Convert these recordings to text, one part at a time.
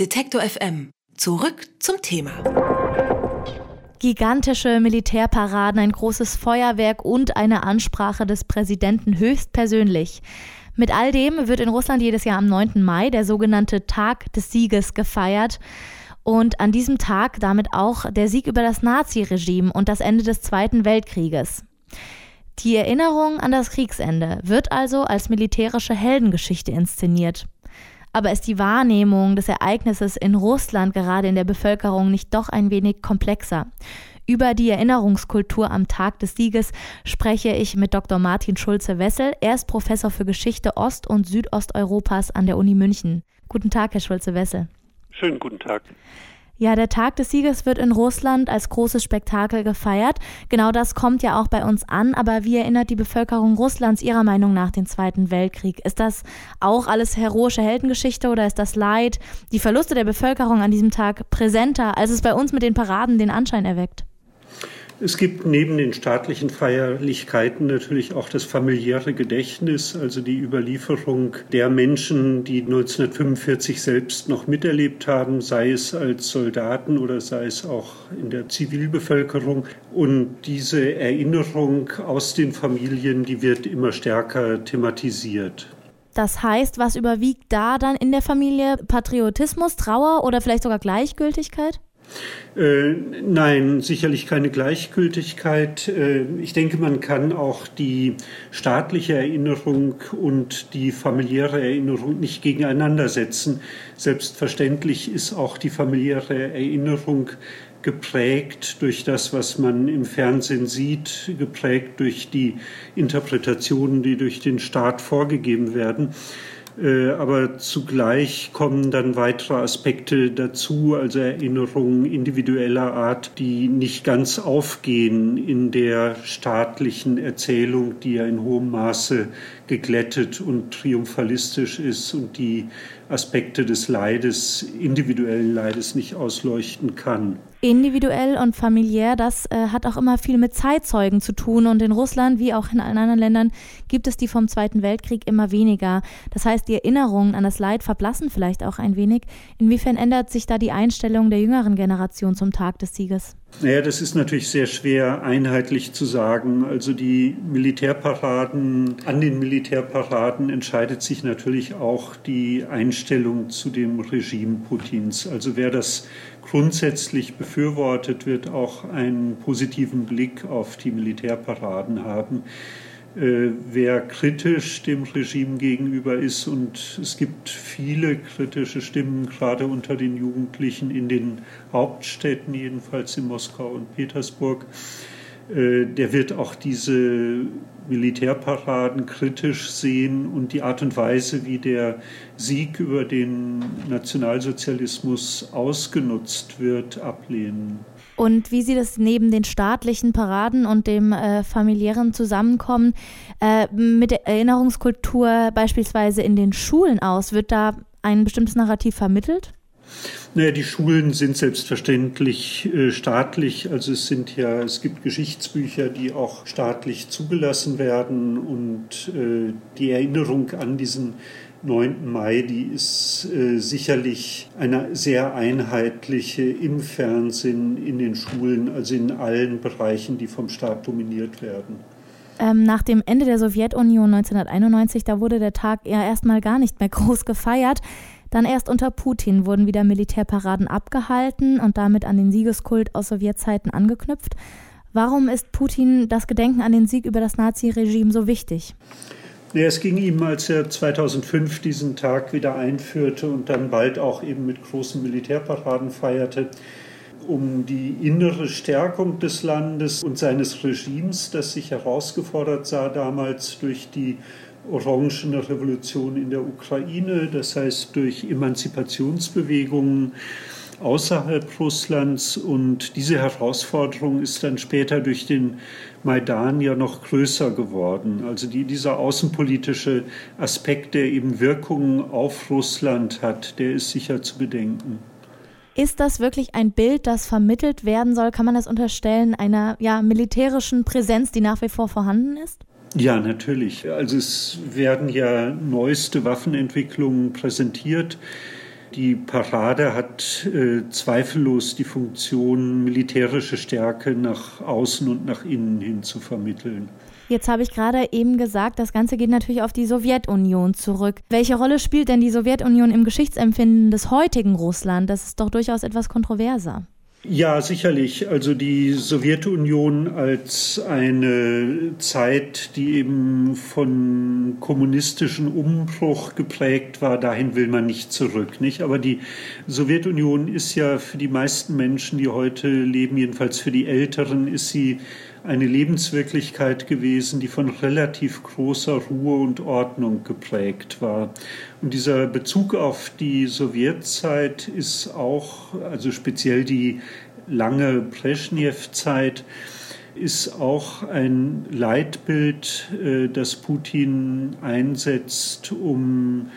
Detektor FM. Zurück zum Thema. Gigantische Militärparaden, ein großes Feuerwerk und eine Ansprache des Präsidenten höchstpersönlich. Mit all dem wird in Russland jedes Jahr am 9. Mai der sogenannte Tag des Sieges gefeiert. Und an diesem Tag damit auch der Sieg über das Naziregime und das Ende des Zweiten Weltkrieges. Die Erinnerung an das Kriegsende wird also als militärische Heldengeschichte inszeniert. Aber ist die Wahrnehmung des Ereignisses in Russland gerade in der Bevölkerung nicht doch ein wenig komplexer? Über die Erinnerungskultur am Tag des Sieges spreche ich mit Dr. Martin Schulze-Wessel. Er ist Professor für Geschichte Ost- und Südosteuropas an der Uni München. Guten Tag, Herr Schulze-Wessel. Schönen guten Tag. Ja, der Tag des Sieges wird in Russland als großes Spektakel gefeiert. Genau das kommt ja auch bei uns an. Aber wie erinnert die Bevölkerung Russlands Ihrer Meinung nach den Zweiten Weltkrieg? Ist das auch alles heroische Heldengeschichte oder ist das Leid, die Verluste der Bevölkerung an diesem Tag präsenter, als es bei uns mit den Paraden den Anschein erweckt? Es gibt neben den staatlichen Feierlichkeiten natürlich auch das familiäre Gedächtnis, also die Überlieferung der Menschen, die 1945 selbst noch miterlebt haben, sei es als Soldaten oder sei es auch in der Zivilbevölkerung. Und diese Erinnerung aus den Familien, die wird immer stärker thematisiert. Das heißt, was überwiegt da dann in der Familie? Patriotismus, Trauer oder vielleicht sogar Gleichgültigkeit? Äh, nein, sicherlich keine Gleichgültigkeit. Äh, ich denke, man kann auch die staatliche Erinnerung und die familiäre Erinnerung nicht gegeneinander setzen. Selbstverständlich ist auch die familiäre Erinnerung geprägt durch das, was man im Fernsehen sieht, geprägt durch die Interpretationen, die durch den Staat vorgegeben werden. Äh, aber zugleich kommen dann weitere Aspekte dazu, also Erinnerungen individueller Art, die nicht ganz aufgehen in der staatlichen Erzählung, die ja in hohem Maße geglättet und triumphalistisch ist und die Aspekte des Leides, individuellen Leides nicht ausleuchten kann. Individuell und familiär, das äh, hat auch immer viel mit Zeitzeugen zu tun. Und in Russland, wie auch in allen anderen Ländern, gibt es die vom Zweiten Weltkrieg immer weniger. Das heißt, die Erinnerungen an das Leid verblassen vielleicht auch ein wenig. Inwiefern ändert sich da die Einstellung der jüngeren Generation zum Tag des Sieges? Naja, das ist natürlich sehr schwer einheitlich zu sagen. Also die Militärparaden, an den Militärparaden entscheidet sich natürlich auch die Einstellung zu dem Regime Putins. Also wer das grundsätzlich befürwortet, wird auch einen positiven Blick auf die Militärparaden haben. Äh, wer kritisch dem Regime gegenüber ist. Und es gibt viele kritische Stimmen, gerade unter den Jugendlichen in den Hauptstädten, jedenfalls in Moskau und Petersburg. Äh, der wird auch diese Militärparaden kritisch sehen und die Art und Weise, wie der Sieg über den Nationalsozialismus ausgenutzt wird, ablehnen. Und wie sieht es neben den staatlichen Paraden und dem äh, familiären Zusammenkommen äh, mit der Erinnerungskultur beispielsweise in den Schulen aus? Wird da ein bestimmtes Narrativ vermittelt? Naja, die Schulen sind selbstverständlich äh, staatlich. Also es sind ja, es gibt Geschichtsbücher, die auch staatlich zugelassen werden und äh, die Erinnerung an diesen 9. Mai, die ist äh, sicherlich eine sehr einheitliche im Fernsehen, in den Schulen, also in allen Bereichen, die vom Staat dominiert werden. Ähm, nach dem Ende der Sowjetunion 1991, da wurde der Tag ja erstmal gar nicht mehr groß gefeiert. Dann erst unter Putin wurden wieder Militärparaden abgehalten und damit an den Siegeskult aus Sowjetzeiten angeknüpft. Warum ist Putin das Gedenken an den Sieg über das Naziregime so wichtig? Ja, es ging ihm, als er 2005 diesen Tag wieder einführte und dann bald auch eben mit großen Militärparaden feierte, um die innere Stärkung des Landes und seines Regimes, das sich herausgefordert sah damals durch die orangene Revolution in der Ukraine, das heißt durch Emanzipationsbewegungen außerhalb Russlands. Und diese Herausforderung ist dann später durch den Maidan ja noch größer geworden. Also die, dieser außenpolitische Aspekt, der eben Wirkungen auf Russland hat, der ist sicher zu bedenken. Ist das wirklich ein Bild, das vermittelt werden soll? Kann man das unterstellen einer ja, militärischen Präsenz, die nach wie vor vorhanden ist? Ja, natürlich. Also es werden ja neueste Waffenentwicklungen präsentiert Die Parade hat äh, zweifellos die Funktion, militärische Stärke nach außen und nach innen hin zu vermitteln. Jetzt habe ich gerade eben gesagt, das Ganze geht natürlich auf die Sowjetunion zurück. Welche Rolle spielt denn die Sowjetunion im Geschichtsempfinden des heutigen Russland? Das ist doch durchaus etwas kontroverser. Ja, sicherlich. Also die Sowjetunion als eine Zeit, die eben von kommunistischen Umbruch geprägt war, dahin will man nicht zurück, nicht? Aber die Sowjetunion ist ja für die meisten Menschen, die heute leben, jedenfalls für die Älteren, ist sie eine Lebenswirklichkeit gewesen, die von relativ großer Ruhe und Ordnung geprägt war. Und dieser Bezug auf die Sowjetzeit ist auch, also speziell die lange Brezhnev-Zeit, ist auch ein Leitbild, äh, das Putin einsetzt, um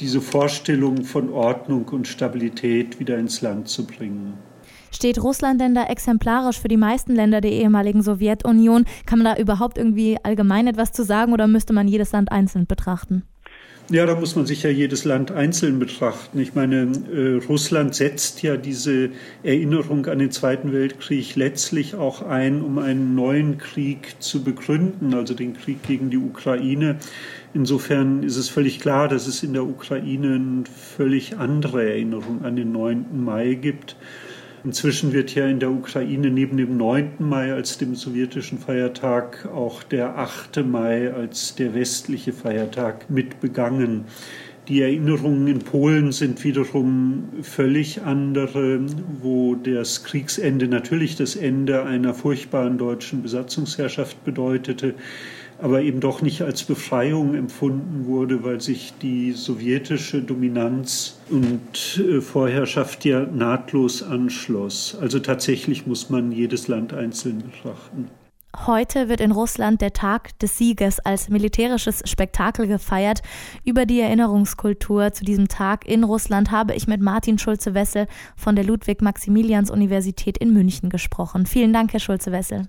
diese Vorstellung von Ordnung und Stabilität wieder ins Land zu bringen. Steht Russland denn da exemplarisch für die meisten Länder der ehemaligen Sowjetunion? Kann man da überhaupt irgendwie allgemein etwas zu sagen oder müsste man jedes Land einzeln betrachten? Ja, da muss man sich ja jedes Land einzeln betrachten. Ich meine, äh, Russland setzt ja diese Erinnerung an den Zweiten Weltkrieg letztlich auch ein, um einen neuen Krieg zu begründen, also den Krieg gegen die Ukraine. Insofern ist es völlig klar, dass es in der Ukraine eine völlig andere Erinnerung an den 9. Mai gibt. Inzwischen wird ja in der Ukraine neben dem 9. Mai als dem sowjetischen Feiertag auch der 8. Mai als der westliche Feiertag mit begangen. Die Erinnerungen in Polen sind wiederum völlig andere, wo das Kriegsende natürlich das Ende einer furchtbaren deutschen Besatzungsherrschaft bedeutete aber eben doch nicht als Befreiung empfunden wurde, weil sich die sowjetische Dominanz und äh, Vorherrschaft ja nahtlos anschloss. Also tatsächlich muss man jedes Land einzeln betrachten. Heute wird in Russland der Tag des Sieges als militärisches Spektakel gefeiert. Über die Erinnerungskultur zu diesem Tag in Russland habe ich mit Martin Schulze-Wessel von der Ludwig-Maximilians-Universität in München gesprochen. Vielen Dank, Herr Schulze-Wessel.